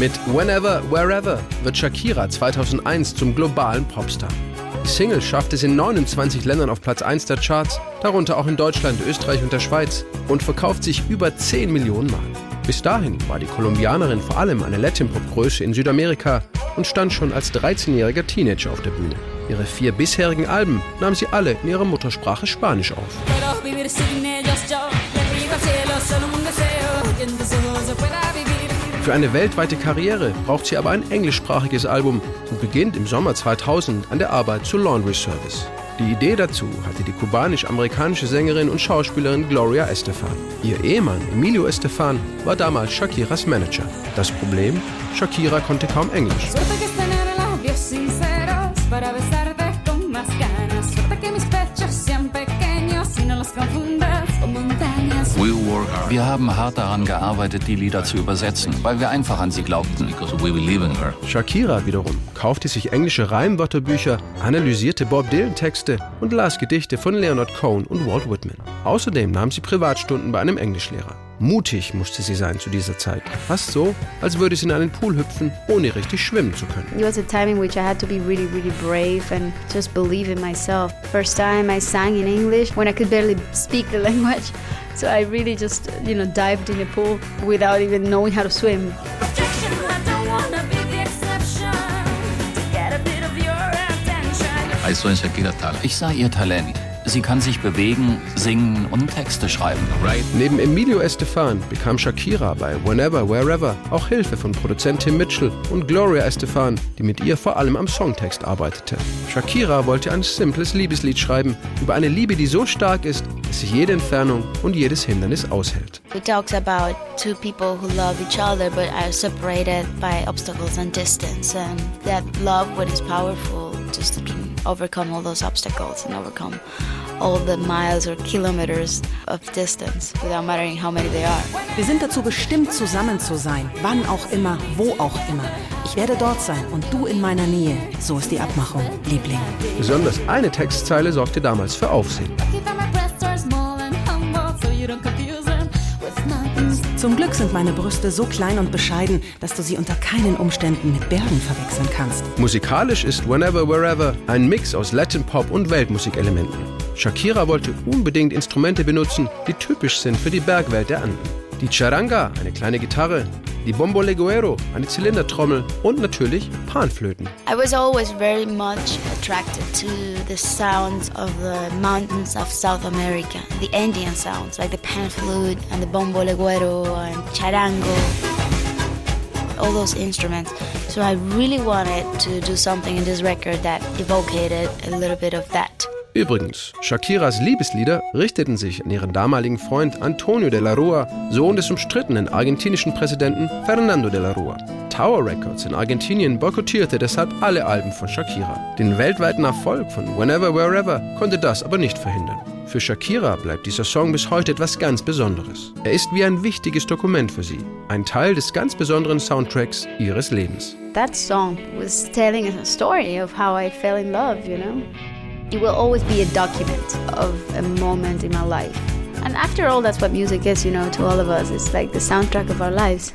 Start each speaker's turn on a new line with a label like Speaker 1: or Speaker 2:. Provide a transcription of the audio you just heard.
Speaker 1: Mit Whenever, Wherever wird Shakira 2001 zum globalen Popstar. Die Single schafft es in 29 Ländern auf Platz 1 der Charts, darunter auch in Deutschland, Österreich und der Schweiz, und verkauft sich über 10 Millionen Mal. Bis dahin war die Kolumbianerin vor allem eine Latin-Pop-Größe in Südamerika und stand schon als 13-jähriger Teenager auf der Bühne. Ihre vier bisherigen Alben nahm sie alle in ihrer Muttersprache Spanisch auf. Für eine weltweite Karriere braucht sie aber ein englischsprachiges Album und beginnt im Sommer 2000 an der Arbeit zu Laundry Service. Die Idee dazu hatte die kubanisch-amerikanische Sängerin und Schauspielerin Gloria Estefan. Ihr Ehemann Emilio Estefan war damals Shakiras Manager. Das Problem? Shakira konnte kaum Englisch.
Speaker 2: Wir haben hart daran gearbeitet, die Lieder zu übersetzen, weil wir einfach an sie glaubten.
Speaker 1: Shakira wiederum kaufte sich englische Reimwörterbücher, analysierte Bob Dylan-Texte und las Gedichte von Leonard Cohen und Walt Whitman. Außerdem nahm sie Privatstunden bei einem Englischlehrer. Mutig musste sie sein zu dieser Zeit. Fast so, als würde sie in einen Pool hüpfen, ohne richtig schwimmen zu können.
Speaker 3: It was a time in which I had to be really, really brave and just believe in myself. First time I sang in English when I could barely speak the language. So I really just, you know, dived in a pool without even knowing how to swim.
Speaker 2: Ich sah ihr Talent. Sie kann sich bewegen, singen und Texte schreiben.
Speaker 1: Neben Emilio Estefan bekam Shakira bei Whenever, Wherever auch Hilfe von Produzent Tim Mitchell und Gloria Estefan, die mit ihr vor allem am Songtext arbeitete. Shakira wollte ein simples Liebeslied schreiben über eine Liebe, die so stark ist, dass sich jede Entfernung und jedes Hindernis aushält.
Speaker 3: It talks about two people who love each other but are separated by obstacles and distance and that love what is powerful just can overcome all those obstacles and overcome all the miles or kilometers of distance without mattering how many they are.
Speaker 4: Wir sind dazu bestimmt, zusammen zu sein, wann auch immer, wo auch immer. Ich werde dort sein und du in meiner Nähe. So ist die Abmachung, Liebling.
Speaker 1: Besonders eine Textzeile sorgte damals für Aufsehen.
Speaker 4: Zum Glück sind meine Brüste so klein und bescheiden, dass du sie unter keinen Umständen mit Bergen verwechseln kannst.
Speaker 1: Musikalisch ist Whenever Wherever ein Mix aus Latin Pop und Weltmusikelementen. Shakira wollte unbedingt Instrumente benutzen, die typisch sind für die Bergwelt der Anden. Die Charanga, eine kleine Gitarre, die Bombo Leguero, eine Zylindertrommel und natürlich Panflöten.
Speaker 3: I was always very much attracted to the sounds of the mountains of South America, the Andean sounds like the pan flute and the bombo leguero and charango, all those instruments. So I really wanted to do something in this record that evoked a little bit of that.
Speaker 1: Übrigens, Shakiras Liebeslieder richteten sich an ihren damaligen Freund Antonio de la Rua, Sohn des umstrittenen argentinischen Präsidenten Fernando de la Rua. Tower Records in Argentinien boykottierte deshalb alle Alben von Shakira. Den weltweiten Erfolg von Whenever Wherever konnte das aber nicht verhindern. Für Shakira bleibt dieser Song bis heute etwas ganz Besonderes. Er ist wie ein wichtiges Dokument für sie, ein Teil des ganz besonderen Soundtracks ihres Lebens.
Speaker 3: That song was telling a story of how I fell in love, you know? It will always be a document of a moment in my life. And after all, that's what music is, you know, to all of us. It's like the soundtrack of our lives.